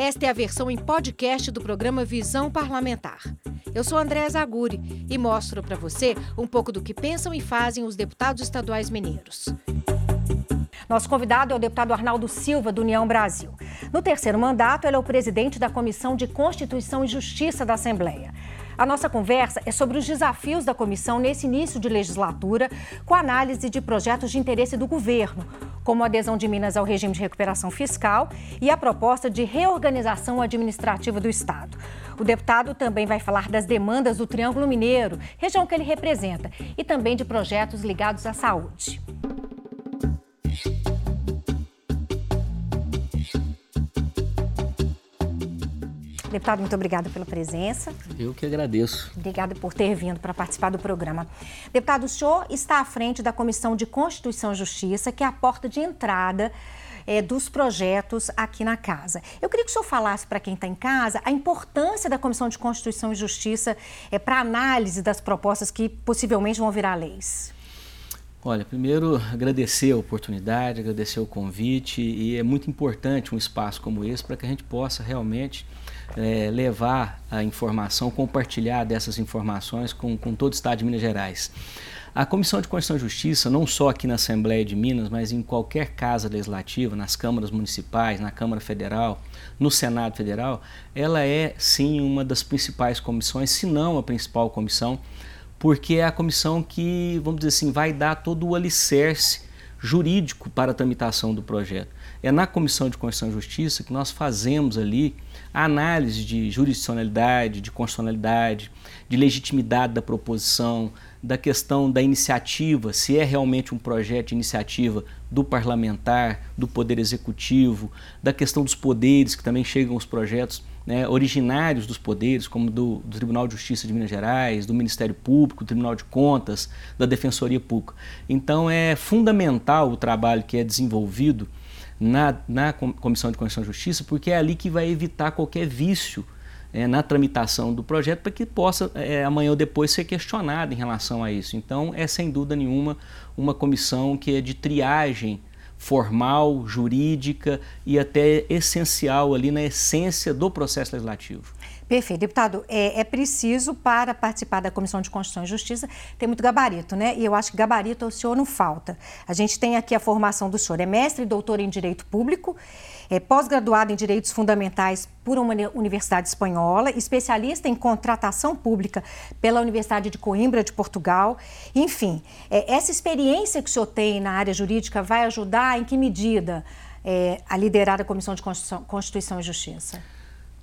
Esta é a versão em podcast do programa Visão Parlamentar. Eu sou Andréa Zaguri e mostro para você um pouco do que pensam e fazem os deputados estaduais mineiros. Nosso convidado é o deputado Arnaldo Silva, do União Brasil. No terceiro mandato, ele é o presidente da Comissão de Constituição e Justiça da Assembleia. A nossa conversa é sobre os desafios da comissão nesse início de legislatura, com análise de projetos de interesse do governo, como a adesão de Minas ao regime de recuperação fiscal e a proposta de reorganização administrativa do Estado. O deputado também vai falar das demandas do Triângulo Mineiro, região que ele representa, e também de projetos ligados à saúde. Deputado, muito obrigada pela presença. Eu que agradeço. Obrigada por ter vindo para participar do programa. Deputado, o senhor está à frente da Comissão de Constituição e Justiça, que é a porta de entrada é, dos projetos aqui na casa. Eu queria que o senhor falasse para quem está em casa a importância da Comissão de Constituição e Justiça é, para análise das propostas que possivelmente vão virar leis. Olha, primeiro agradecer a oportunidade, agradecer o convite e é muito importante um espaço como esse para que a gente possa realmente é, levar a informação, compartilhar dessas informações com, com todo o Estado de Minas Gerais. A Comissão de Constituição e Justiça, não só aqui na Assembleia de Minas, mas em qualquer casa legislativa, nas câmaras municipais, na Câmara Federal, no Senado Federal, ela é sim uma das principais comissões, se não a principal comissão, porque é a comissão que, vamos dizer assim, vai dar todo o alicerce jurídico para a tramitação do projeto. É na Comissão de Constituição e Justiça que nós fazemos ali a análise de jurisdicionalidade, de constitucionalidade, de legitimidade da proposição, da questão da iniciativa, se é realmente um projeto de iniciativa do parlamentar, do poder executivo, da questão dos poderes, que também chegam os projetos né, originários dos poderes, como do, do, Tribunal de Justiça de Minas Gerais, do Ministério Público, do Tribunal de Contas, da Defensoria Pública. Então é fundamental o trabalho que é desenvolvido na, na Comissão de Constituição e Justiça, porque é ali que vai evitar qualquer vício é, na tramitação do projeto para que possa é, amanhã ou depois ser questionado em relação a isso. Então, é sem dúvida nenhuma uma comissão que é de triagem formal, jurídica e até essencial ali na essência do processo legislativo. Perfeito. Deputado, é, é, preciso, para participar da Comissão de Constituição e Justiça, ter muito gabarito, né? E eu acho que gabarito ao senhor não falta. A gente tem aqui a formação do senhor. É mestre e doutor em Direito Público, é pós-graduado em Direitos Fundamentais por uma universidade espanhola, especialista em contratação pública pela Universidade de Coimbra, de Portugal. Enfim, é, essa experiência que o senhor tem na área jurídica vai ajudar em que medida é, a liderar a Comissão de Constituição, Constituição e Justiça?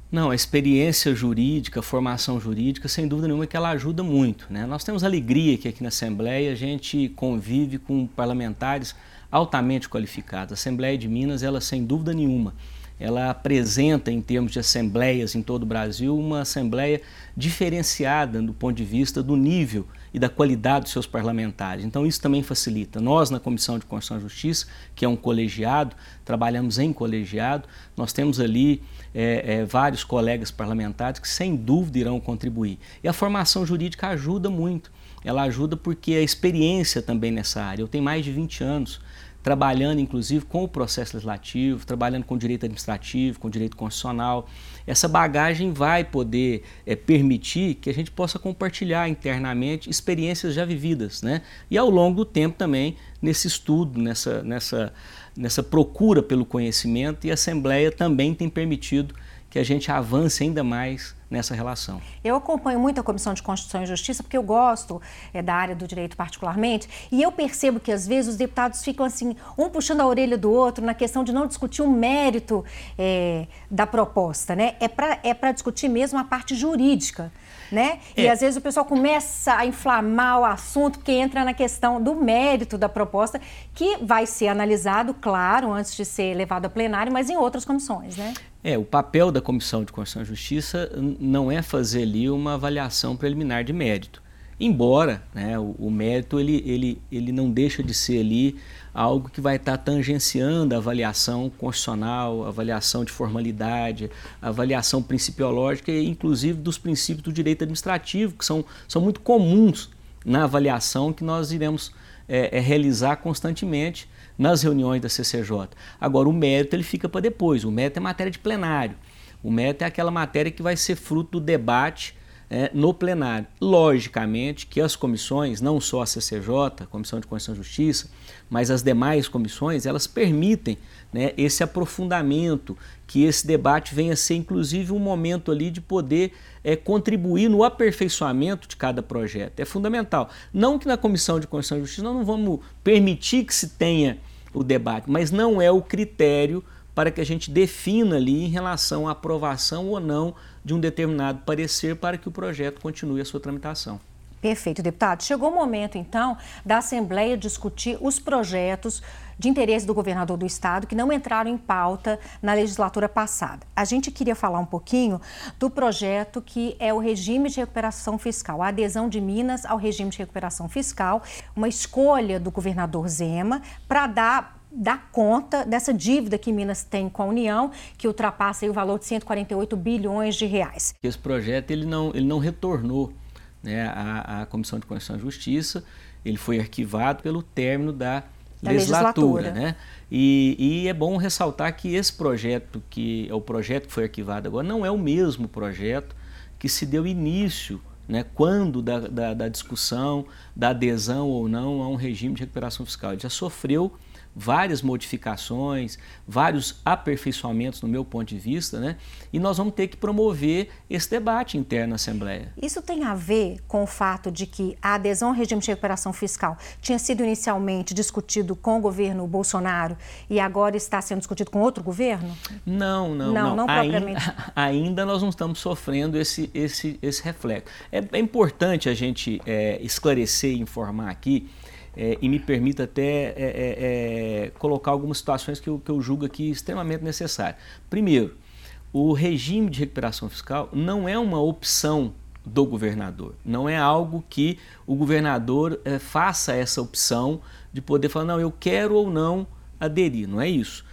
Não, a experiência jurídica, a formação jurídica, sem dúvida nenhuma que ela ajuda muito. Né? Nós temos alegria que aqui na Assembleia a gente convive com parlamentares altamente qualificados. A Assembleia de Minas, ela sem dúvida nenhuma, ela apresenta em termos de assembleias em todo o Brasil uma assembleia diferenciada do ponto de vista do nível e da qualidade dos seus parlamentares. Então isso também facilita. Nós na Comissão de Constituição e Justiça, que é um colegiado, trabalhamos em colegiado, nós temos ali é, é, vários colegas parlamentares que sem dúvida irão contribuir. E a formação jurídica ajuda muito. Ela ajuda porque a experiência também nessa área. Eu tenho mais de 20 anos trabalhando inclusive com o processo legislativo, trabalhando com direito administrativo, com direito constitucional. Essa bagagem vai poder é, permitir que a gente possa compartilhar internamente experiências já vividas, né? E ao longo do tempo também nesse estudo, nessa, nessa, nessa procura pelo conhecimento e a Assembleia também tem permitido que a gente avance ainda mais nessa relação. Eu acompanho muito a Comissão de Constituição e Justiça porque eu gosto é, da área do direito particularmente e eu percebo que às vezes os deputados ficam assim, um puxando a orelha do outro na questão de não discutir o mérito é, da proposta, né? É para é discutir mesmo a parte jurídica. Né? É. E às vezes o pessoal começa a inflamar o assunto porque entra na questão do mérito da proposta, que vai ser analisado, claro, antes de ser levado a plenário, mas em outras comissões, né? É, o papel da Comissão de Constituição e Justiça não é fazer ali uma avaliação preliminar de mérito. Embora né, o, o, mérito ele, ele, ele não deixa de ser ali algo que vai estar tangenciando a avaliação constitucional, a avaliação de formalidade, a avaliação principiológica e inclusive dos princípios do direito administrativo, que são, são muito comuns na avaliação que nós iremos é, é, realizar constantemente nas reuniões da CCJ. Agora, o mérito ele fica para depois, o mérito é matéria de plenário. O mérito é aquela matéria que vai ser fruto do debate é, no plenário. Logicamente que as comissões, não só a CCJ, a Comissão de Constituição e Justiça, mas as demais comissões, elas permitem né, esse aprofundamento, que esse debate venha a ser inclusive um momento ali de poder é, contribuir no aperfeiçoamento de cada projeto. É fundamental. Não que na Comissão de Constituição e Justiça nós não vamos permitir que se tenha o debate, mas não é o critério para que a gente defina ali em relação à aprovação ou não de um determinado parecer para que o projeto continue a sua tramitação. Perfeito, deputado. Chegou o momento, então, da Assembleia discutir os projetos de interesse do governador do estado que não entraram em pauta na legislatura passada. A gente queria falar um pouquinho do projeto que é o regime de recuperação fiscal, a adesão de Minas ao regime de recuperação fiscal, uma escolha do governador Zema para dar dar conta dessa dívida que Minas tem com a União, que ultrapassa o valor de 148 bilhões de reais. Esse projeto ele não, ele não retornou né, à, à Comissão de Constituição e Justiça, ele foi arquivado pelo término da, da legislatura. legislatura. Né? E, e, é bom ressaltar que esse projeto, que é o projeto que foi arquivado agora, não é o mesmo projeto que se deu início né, quando da, da, da discussão, da adesão ou não a um regime de recuperação fiscal. Ele já sofreu várias modificações, vários aperfeiçoamentos no meu ponto de vista, né? E nós vamos ter que promover esse debate interno na Assembleia. Isso tem a ver com o fato de que a adesão ao regime de recuperação fiscal tinha sido inicialmente discutido com o governo Bolsonaro e agora está sendo discutido com outro governo? Não, não, não. Não, não propriamente. Ainda, ainda, nós não estamos sofrendo esse, esse, esse reflexo. É, é importante a gente é, esclarecer e informar aqui é, e me permita até é, é, é, colocar algumas situações que eu, que eu julgo aqui extremamente necessárias. Primeiro, o regime de recuperação fiscal não é uma opção do governador, não é algo que o governador é, faça essa opção de poder falar, não, eu quero ou não aderir, não é isso.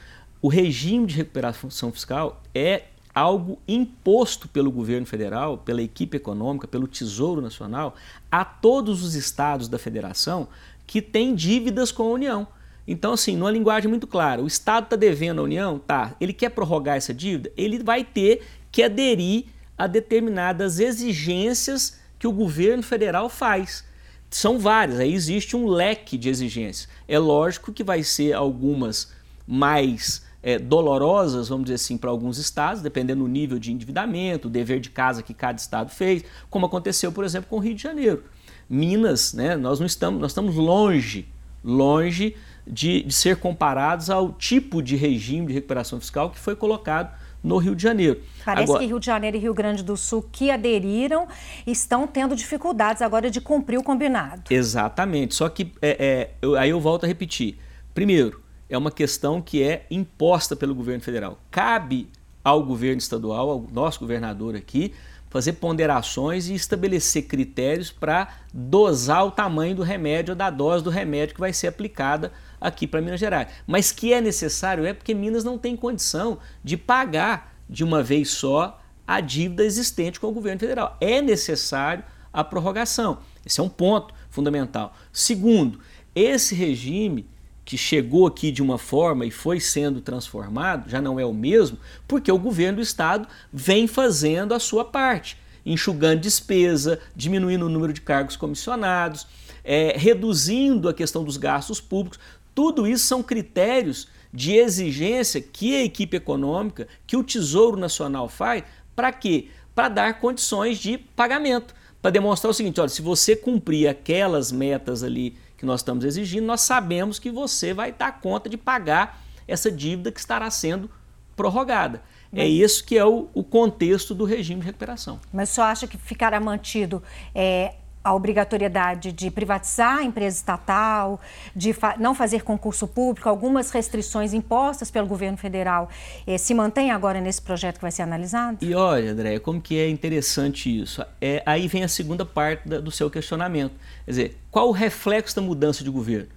O regime de recuperação fiscal é algo imposto pelo governo federal, pela equipe econômica, pelo Tesouro Nacional, a todos os estados da federação que tem dívidas com a União. Então, assim, numa linguagem muito clara, o Estado está devendo à União, tá? Ele quer prorrogar essa dívida, ele vai ter que aderir a determinadas exigências que o governo federal faz. São várias, aí existe um leque de exigências. É lógico que vai ser algumas mais é, dolorosas, vamos dizer assim, para alguns estados, dependendo do nível de endividamento, o dever de casa que cada estado fez, como aconteceu, por exemplo, com o Rio de Janeiro. Minas, né, nós não estamos, nós estamos longe, longe de, de ser comparados ao tipo de regime de recuperação fiscal que foi colocado no Rio de Janeiro. Parece agora, que Rio de Janeiro e Rio Grande do Sul que aderiram estão tendo dificuldades agora de cumprir o combinado. Exatamente. Só que é, é, eu, aí eu volto a repetir. Primeiro, é uma questão que é imposta pelo governo federal. Cabe ao governo estadual, ao nosso governador aqui, fazer ponderações e estabelecer critérios para dosar o tamanho do remédio da dose do remédio que vai ser aplicada aqui para Minas Gerais. Mas que é necessário é porque Minas não tem condição de pagar de uma vez só a dívida existente com o governo federal. É necessário a prorrogação. Esse é um ponto fundamental. Segundo, esse regime que chegou aqui de uma forma e foi sendo transformado, já não é o mesmo, porque o governo do estado vem fazendo a sua parte, enxugando despesa, diminuindo o número de cargos comissionados, é, reduzindo a questão dos gastos públicos. Tudo isso são critérios de exigência que a equipe econômica, que o Tesouro Nacional faz, para quê? Para dar condições de pagamento, para demonstrar o seguinte: olha, se você cumprir aquelas metas ali que nós estamos exigindo, nós sabemos que você vai dar conta de pagar essa dívida que estará sendo prorrogada. É isso que é o, o, contexto do regime de recuperação. Mas só acha que ficará mantido é, a obrigatoriedade de privatizar a empresa estatal, de fa não fazer concurso público, algumas restrições impostas pelo governo federal, eh, se mantém agora nesse projeto que vai ser analisado? E olha, André, como que é interessante isso. É, aí vem a segunda parte da, do seu questionamento. Quer dizer, qual o reflexo da mudança de governo?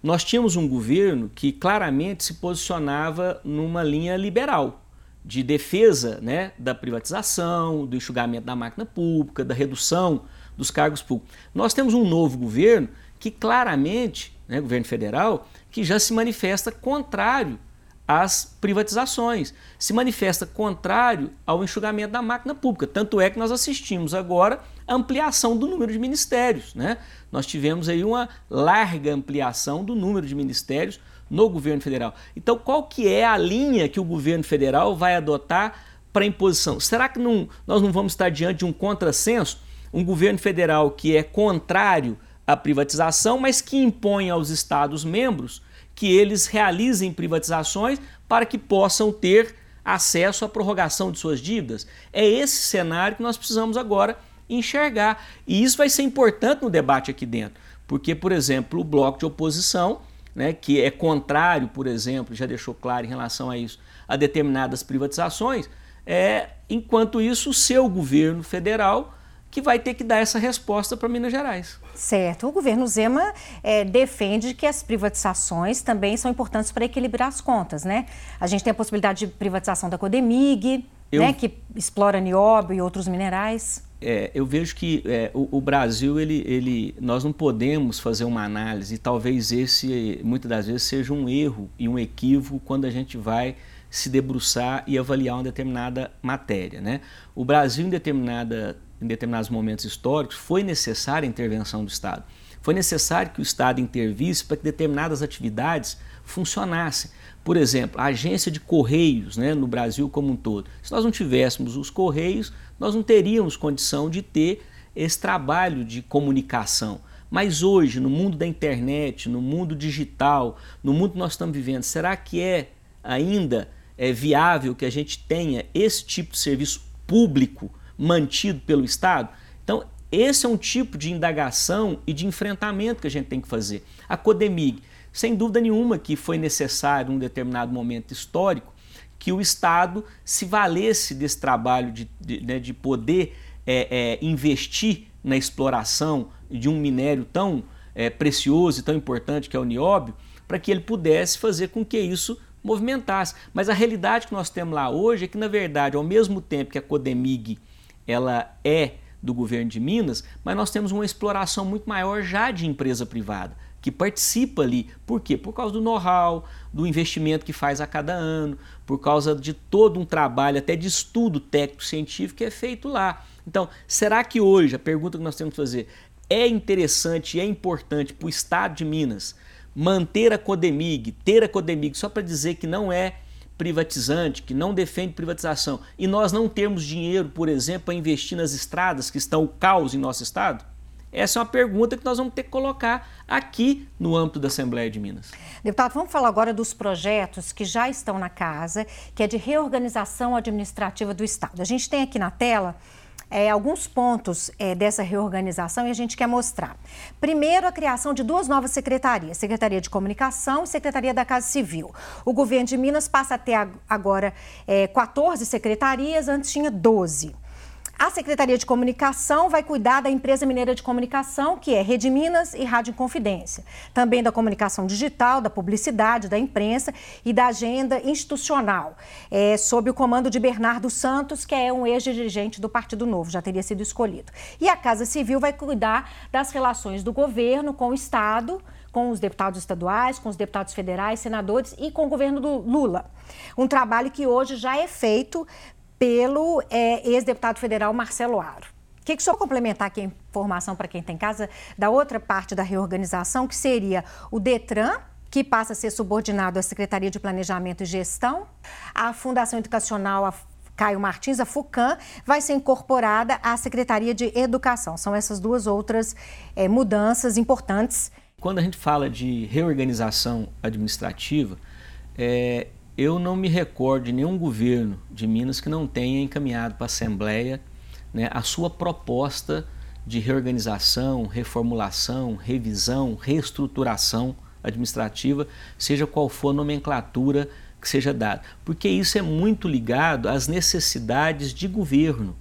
Nós tínhamos um governo que claramente se posicionava numa linha liberal, de defesa né, da privatização, do enxugamento da máquina pública, da redução dos cargos públicos. Nós temos um novo governo que claramente, né, governo federal, que já se manifesta contrário as privatizações, se manifesta contrário ao enxugamento da máquina pública. Tanto é que nós assistimos agora a ampliação do número de ministérios. Né? Nós tivemos aí uma larga ampliação do número de ministérios no governo federal. Então, qual que é a linha que o governo federal vai adotar para imposição? Será que não, nós não vamos estar diante de um contrassenso? Um governo federal que é contrário à privatização, mas que impõe aos Estados membros que eles realizem privatizações para que possam ter acesso à prorrogação de suas dívidas. É esse cenário que nós precisamos agora enxergar. E isso vai ser importante no debate aqui dentro, porque, por exemplo, o bloco de oposição, né, que é contrário, por exemplo, já deixou claro em relação a isso, a determinadas privatizações, é, enquanto isso, o seu governo federal que vai ter que dar essa resposta para Minas Gerais. Certo. O governo Zema é, defende que as privatizações também são importantes para equilibrar as contas, né? A gente tem a possibilidade de privatização da Codemig, eu... né, que explora nióbio e outros minerais. É, eu vejo que é, o, o, Brasil, ele, ele, nós não podemos fazer uma análise, e talvez esse, muitas das vezes, seja um erro e um equívoco quando a gente vai se debruçar e avaliar uma determinada matéria. Né? O Brasil, em determinada em determinados momentos históricos, foi necessária a intervenção do Estado. Foi necessário que o Estado intervisse para que determinadas atividades funcionassem. Por exemplo, a agência de correios né, no Brasil como um todo. Se nós não tivéssemos os correios, nós não teríamos condição de ter esse trabalho de comunicação. Mas hoje, no mundo da internet, no mundo digital, no mundo que nós estamos vivendo, será que é ainda é viável que a gente tenha esse tipo de serviço público mantido pelo Estado. Então, esse é um tipo de indagação e de enfrentamento que a gente tem que fazer. A Codemig, sem dúvida nenhuma que foi necessário, em um determinado momento histórico, que o Estado se valesse desse trabalho de, de, né, de poder é, é, investir na exploração de um minério tão é, precioso e tão importante que é o nióbio, para que ele pudesse fazer com que isso movimentasse. Mas a realidade que nós temos lá hoje é que, na verdade, ao mesmo tempo que a Codemig ela é do governo de Minas, mas nós temos uma exploração muito maior já de empresa privada, que participa ali. Por quê? Por causa do know-how, do investimento que faz a cada ano, por causa de todo um trabalho, até de estudo técnico-científico que é feito lá. Então, será que hoje, a pergunta que nós temos que fazer, é interessante e é importante para o Estado de Minas manter a Codemig, ter a Codemig, só para dizer que não é privatizante, que não defende privatização, e nós não temos dinheiro, por exemplo, para investir nas estradas que estão o caos em nosso estado? Essa é uma pergunta que nós vamos ter que colocar aqui no âmbito da Assembleia de Minas. Deputado, vamos falar agora dos projetos que já estão na casa, que é de reorganização administrativa do Estado. A gente tem aqui na tela é, alguns pontos é, dessa reorganização e a gente quer mostrar. Primeiro, a criação de duas novas secretarias, Secretaria de Comunicação e Secretaria da Casa Civil. O governo de Minas passa a ter agora é, 14 secretarias, antes tinha 12. A Secretaria de Comunicação vai cuidar da empresa mineira de comunicação, que é Rede Minas e Rádio Confidência. Também da comunicação digital, da publicidade, da imprensa e da agenda institucional, é, sob o comando de Bernardo Santos, que é um ex-dirigente do Partido Novo, já teria sido escolhido. E a Casa Civil vai cuidar das relações do governo com o Estado, com os deputados estaduais, com os deputados federais, senadores e com o governo do Lula. Um trabalho que hoje já é feito pelo é, ex-deputado federal Marcelo Aro. O que, só complementar aqui a informação para quem tem casa da outra parte da reorganização, que seria o Detran, que passa a ser subordinado à Secretaria de Planejamento e Gestão, a Fundação Educacional, a Caio Martins, a FUCAM, vai ser incorporada à Secretaria de Educação. São essas duas outras é, mudanças importantes. Quando a gente fala de reorganização administrativa, é, eu não me recordo de nenhum governo de Minas que não tenha encaminhado para a Assembleia né, a sua proposta de reorganização, reformulação, revisão, reestruturação administrativa, seja qual for a nomenclatura que seja dada. Porque isso é muito ligado às necessidades de governo.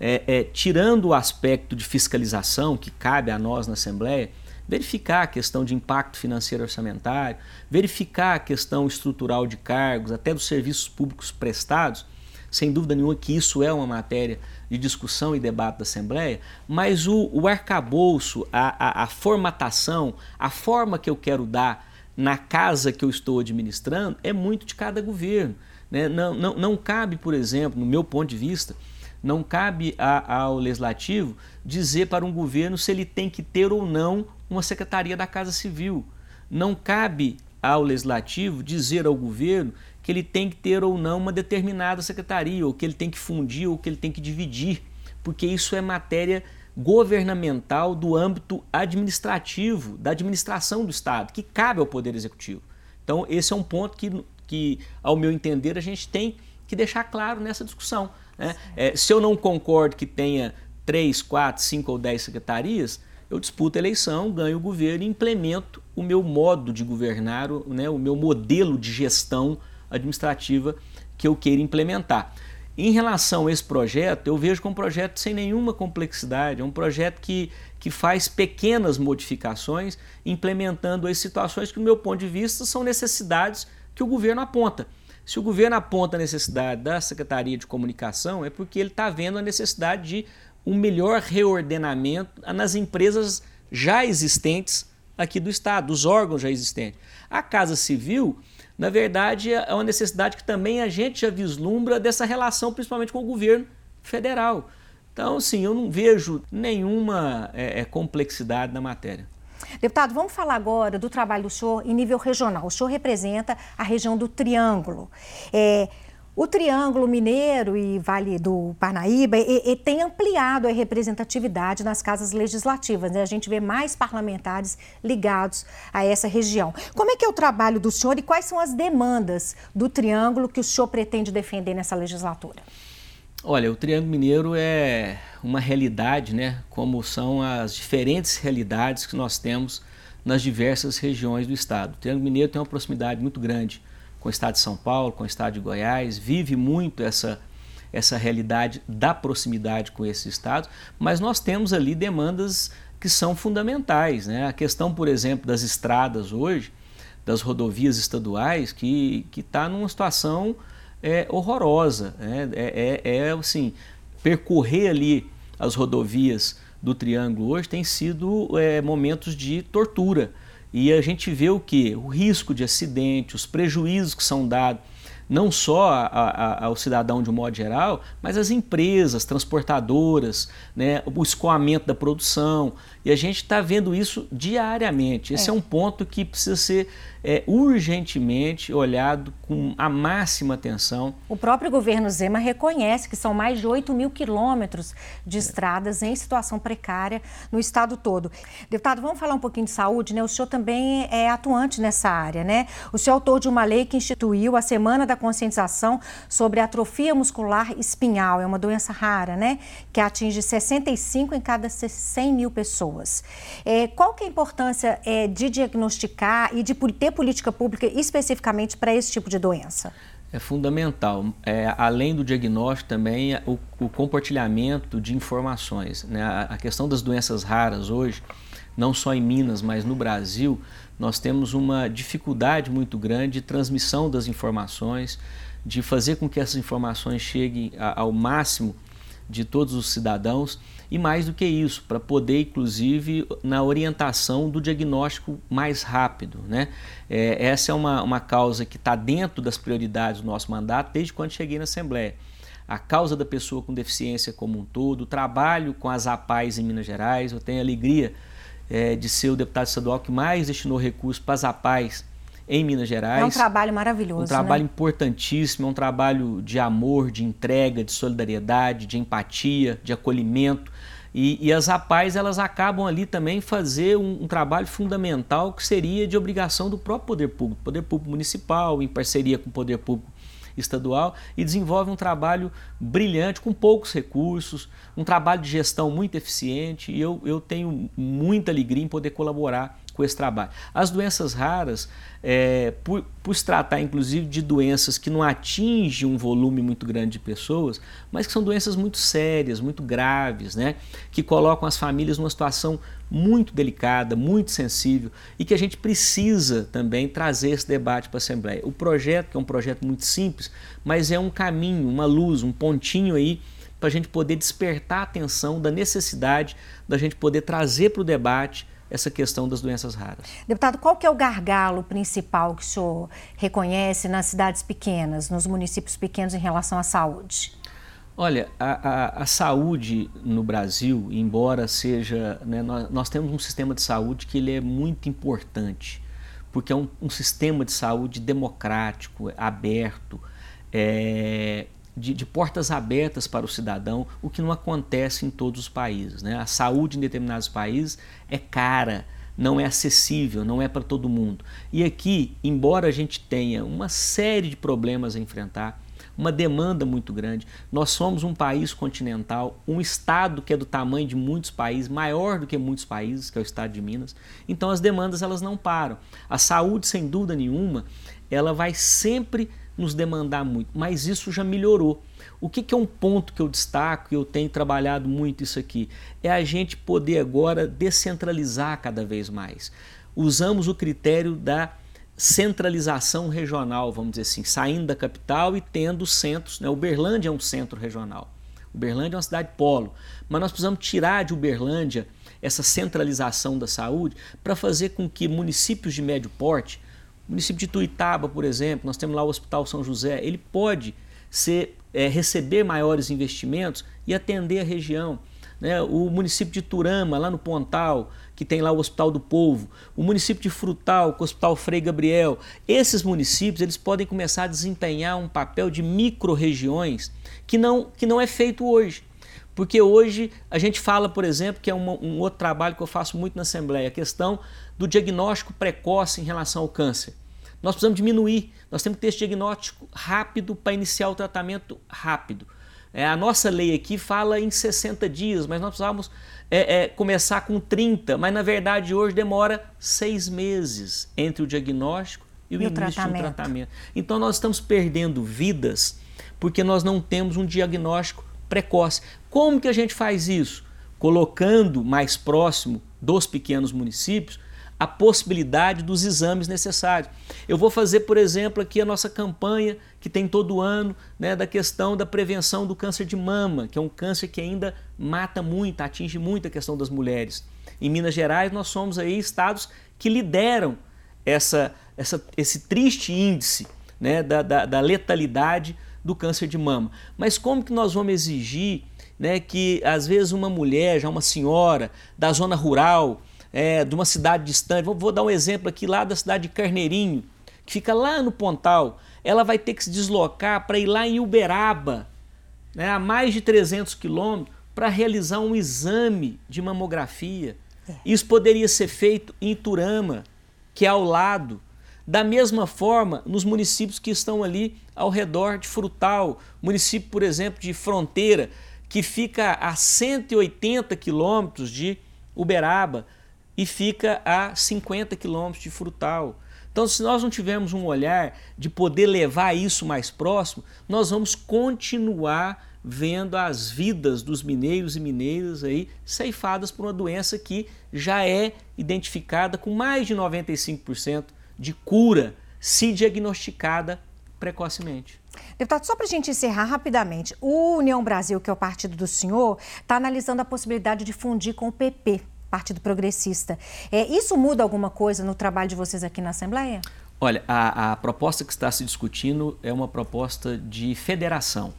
É, é, tirando o aspecto de fiscalização que cabe a nós na Assembleia, verificar a questão de impacto financeiro orçamentário, verificar a questão estrutural de cargos, até dos serviços públicos prestados, sem dúvida nenhuma que isso é uma matéria de discussão e debate da Assembleia, mas o, o arcabouço, a, a, a formatação, a forma que eu quero dar na casa que eu estou administrando é muito de cada governo. Né? Não, não, não cabe, por exemplo, no meu ponto de vista, não cabe a, ao legislativo dizer para um governo se ele tem que ter ou não uma secretaria da Casa Civil. Não cabe ao legislativo dizer ao governo que ele tem que ter ou não uma determinada secretaria, ou que ele tem que fundir, ou que ele tem que dividir, porque isso é matéria governamental do âmbito administrativo, da administração do Estado, que cabe ao Poder Executivo. Então, esse é um ponto que, que ao meu entender, a gente tem que deixar claro nessa discussão. Né? É, se eu não concordo que tenha três, quatro, cinco ou dez secretarias, eu disputo a eleição, ganho o governo e implemento o meu modo de governar, né, o meu modelo de gestão administrativa que eu queira implementar. Em relação a esse projeto, eu vejo como um projeto sem nenhuma complexidade, é um projeto que, que faz pequenas modificações, implementando as situações que, do meu ponto de vista, são necessidades que o governo aponta. Se o governo aponta a necessidade da Secretaria de Comunicação, é porque ele está vendo a necessidade de um melhor reordenamento nas empresas já existentes aqui do Estado, dos órgãos já existentes. A Casa Civil na verdade, é uma necessidade que também a gente já vislumbra dessa relação, principalmente com o governo federal. Então, sim, eu não vejo nenhuma é, complexidade na matéria. Deputado, vamos falar agora do trabalho do senhor em nível regional. O senhor representa a região do Triângulo. É, o Triângulo Mineiro e Vale do Parnaíba e, e tem ampliado a representatividade nas casas legislativas. Né? A gente vê mais parlamentares ligados a essa região. Como é que é o trabalho do senhor e quais são as demandas do Triângulo que o senhor pretende defender nessa legislatura? Olha, o Triângulo Mineiro é uma realidade, né? Como são as diferentes realidades que nós temos nas diversas regiões do estado. O Triângulo Mineiro tem uma proximidade muito grande com o estado de São Paulo, com o estado de Goiás, vive muito essa, essa realidade da proximidade com esses estados, mas nós temos ali demandas que são fundamentais. Né? A questão, por exemplo, das estradas hoje, das rodovias estaduais, que está numa situação é, horrorosa. Né? É, é, é, assim, percorrer ali as rodovias do Triângulo hoje tem sido é, momentos de tortura. E a gente vê o que? O risco de acidente, os prejuízos que são dados não só a, a, ao cidadão de um modo geral, mas às empresas, transportadoras, né, o escoamento da produção. E a gente está vendo isso diariamente. Esse é. é. um ponto que precisa ser é, urgentemente olhado com a máxima atenção. O próprio governo Zema reconhece que são mais de 8 mil quilômetros de estradas em situação precária no estado todo. Deputado, vamos falar um pouquinho de saúde, né? O senhor também é atuante nessa área, né? O senhor é autor de uma lei que instituiu a Semana da Conscientização sobre atrofia muscular espinhal. É uma doença rara, né? Que atinge 65 em cada 100 mil pessoas. É, qual que é a importância é, de diagnosticar e de ter política pública especificamente para esse tipo de doença? É fundamental. É, além do diagnóstico, também o, o compartilhamento de informações. Né? A, a questão das doenças raras hoje, não só em Minas, mas no Brasil, nós temos uma dificuldade muito grande de transmissão das informações, de fazer com que essas informações cheguem ao máximo de todos os cidadãos e mais do que isso, para poder, inclusive, na orientação do diagnóstico mais rápido. Né? É, essa é uma, uma causa que está dentro das prioridades do nosso mandato desde quando cheguei na Assembleia. A causa da pessoa com deficiência como um todo, o trabalho com as APAES em Minas Gerais, eu tenho a alegria é, de ser o deputado estadual que mais destinou recursos para as APAES em Minas Gerais. É um trabalho maravilhoso. Um trabalho né? importantíssimo, é um trabalho de amor, de entrega, de solidariedade, de empatia, de acolhimento. E, e as APAES elas acabam ali também fazer um, um, trabalho fundamental que seria de obrigação do próprio poder público, poder público municipal, em parceria com o poder público estadual, e desenvolve um trabalho brilhante, com poucos recursos, um trabalho de gestão muito eficiente, e eu, eu tenho muita alegria em poder colaborar com esse trabalho. As doenças raras, é, por, por se tratar inclusive de doenças que não atingem um volume muito grande de pessoas, mas que são doenças muito sérias, muito graves, né? que colocam as famílias numa situação muito delicada, muito sensível e que a gente precisa também trazer esse debate para a Assembleia. O projeto, que é um projeto muito simples, mas é um caminho, uma luz, um pontinho aí para a gente poder despertar a atenção da necessidade da gente poder trazer para o debate essa questão das doenças raras. Deputado, qual que é o gargalo principal que o senhor reconhece nas cidades pequenas, nos municípios pequenos em relação à saúde? Olha, a, a, a saúde no Brasil, embora seja, né, nós, nós, temos um sistema de saúde que ele é muito importante, porque é um, um sistema de saúde democrático, aberto, é, de, de, portas abertas para o cidadão, o que não acontece em todos os países. Né? A saúde em determinados países é cara, não é acessível, não é para todo mundo. E aqui, embora a gente tenha uma série de problemas a enfrentar, uma demanda muito grande, nós somos um país continental, um estado que é do tamanho de muitos países, maior do que muitos países, que é o estado de Minas. Então as demandas elas não param. A saúde, sem dúvida nenhuma, ela vai sempre nos demandar muito, mas isso já melhorou. O que, que é um ponto que eu destaco e eu tenho trabalhado muito isso aqui? É a gente poder agora descentralizar cada vez mais. Usamos o critério da centralização regional, vamos dizer assim, saindo da capital e tendo centros. Né? Uberlândia é um centro regional. Uberlândia é uma cidade polo, mas nós precisamos tirar de Uberlândia essa centralização da saúde para fazer com que municípios de médio porte o município de Tuitaba, por exemplo, nós temos lá o Hospital São José, ele pode ser, é, receber maiores investimentos e atender a região. Né? O município de Turama, lá no Pontal, que tem lá o Hospital do Povo, o município de Frutal, com o Hospital Frei Gabriel, esses municípios eles podem começar a desempenhar um papel de micro-regiões que não, que não é feito hoje. Porque hoje a gente fala, por exemplo, que é um, um outro trabalho que eu faço muito na Assembleia, a questão do diagnóstico precoce em relação ao câncer. Nós precisamos diminuir, nós temos que ter esse diagnóstico rápido para iniciar o tratamento rápido. É, a nossa lei aqui fala em 60 dias, mas nós precisamos é, é, começar com 30, mas na verdade hoje demora seis meses entre o diagnóstico e o e início tratamento. do tratamento. Então nós estamos perdendo vidas porque nós não temos um diagnóstico precoce. Como que a gente faz isso? Colocando mais próximo dos pequenos municípios a possibilidade dos exames necessários. Eu vou fazer, por exemplo, aqui a nossa campanha que tem todo ano, né, da questão da prevenção do câncer de mama, que é um câncer que ainda mata muito, atinge muito a questão das mulheres. Em Minas Gerais, nós somos aí estados que lideram essa, essa, esse triste índice né, da, da, da letalidade do câncer de mama. Mas como que nós vamos exigir né, que, às vezes, uma mulher, já uma senhora da zona rural, é, de uma cidade distante, vou, vou dar um exemplo aqui lá da cidade de Carneirinho, que fica lá no Pontal, ela vai ter que se deslocar para ir lá em Uberaba, né, a mais de 300 quilômetros, para realizar um exame de mamografia. É. Isso poderia ser feito em Turama, que é ao lado. Da mesma forma, nos municípios que estão ali ao redor de Frutal, município, por exemplo, de Fronteira, que fica a 180 quilômetros de Uberaba e fica a 50 quilômetros de Frutal. Então, se nós não tivermos um olhar de poder levar isso mais próximo, nós vamos continuar vendo as vidas dos mineiros e mineiras aí ceifadas por uma doença que já é identificada com mais de 95% de cura se diagnosticada precocemente. Deputado, só para a gente encerrar rapidamente, o União Brasil, que é o partido do senhor, está analisando a possibilidade de fundir com o PP, Partido Progressista. É, isso muda alguma coisa no trabalho de vocês aqui na Assembleia? Olha, a, a proposta que está se discutindo é uma proposta de federação,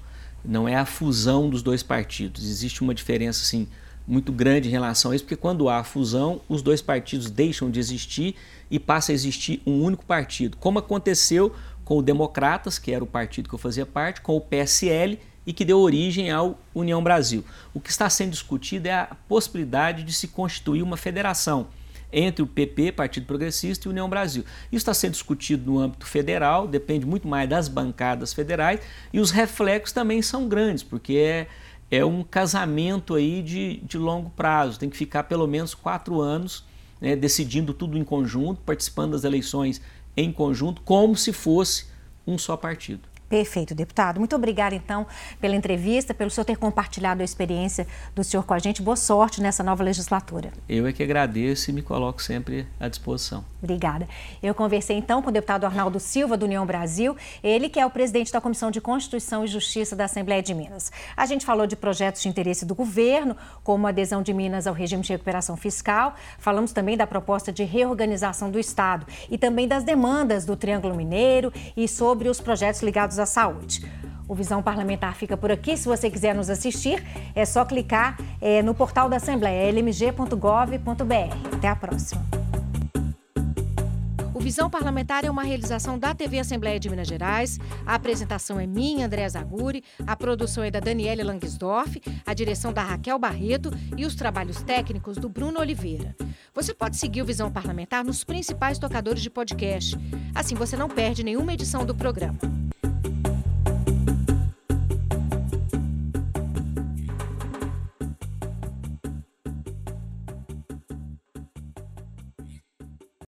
não é a fusão dos dois partidos. Existe uma diferença, assim, muito grande em relação a isso, porque quando há fusão, os dois partidos deixam de existir e passa a existir um único partido, como aconteceu com o Democratas, que era o partido que eu fazia parte, com o PSL e que deu origem ao União Brasil. O que está sendo discutido é a possibilidade de se constituir uma federação entre o PP, Partido Progressista, e União Brasil. Isso está sendo discutido no âmbito federal, depende muito mais das bancadas federais, e os reflexos também são grandes, porque é, é um casamento aí de, de longo prazo, tem que ficar pelo menos quatro anos né, decidindo tudo em conjunto, participando das eleições em conjunto, como se fosse um só partido. Perfeito, deputado. Muito obrigada, então, pela entrevista, pelo senhor ter compartilhado a experiência do senhor com a gente. Boa sorte nessa nova legislatura. Eu é que agradeço e me coloco sempre à disposição. Obrigada. Eu conversei, então, com o deputado Arnaldo Silva, do União Brasil, ele que é o presidente da Comissão de Constituição e Justiça da Assembleia de Minas. A gente falou de projetos de interesse do governo, como a adesão de Minas ao regime de recuperação fiscal. Falamos também da proposta de reorganização do Estado e também das demandas do Triângulo Mineiro e sobre os projetos ligados à saúde. O Visão Parlamentar fica por aqui. Se você quiser nos assistir, é só clicar é, no portal da Assembleia, lmg.gov.br. Até a próxima. O Visão Parlamentar é uma realização da TV Assembleia de Minas Gerais. A apresentação é minha, André Zaguri, a produção é da Daniele Langsdorff, a direção da Raquel Barreto e os trabalhos técnicos do Bruno Oliveira. Você pode seguir o Visão Parlamentar nos principais tocadores de podcast. Assim você não perde nenhuma edição do programa.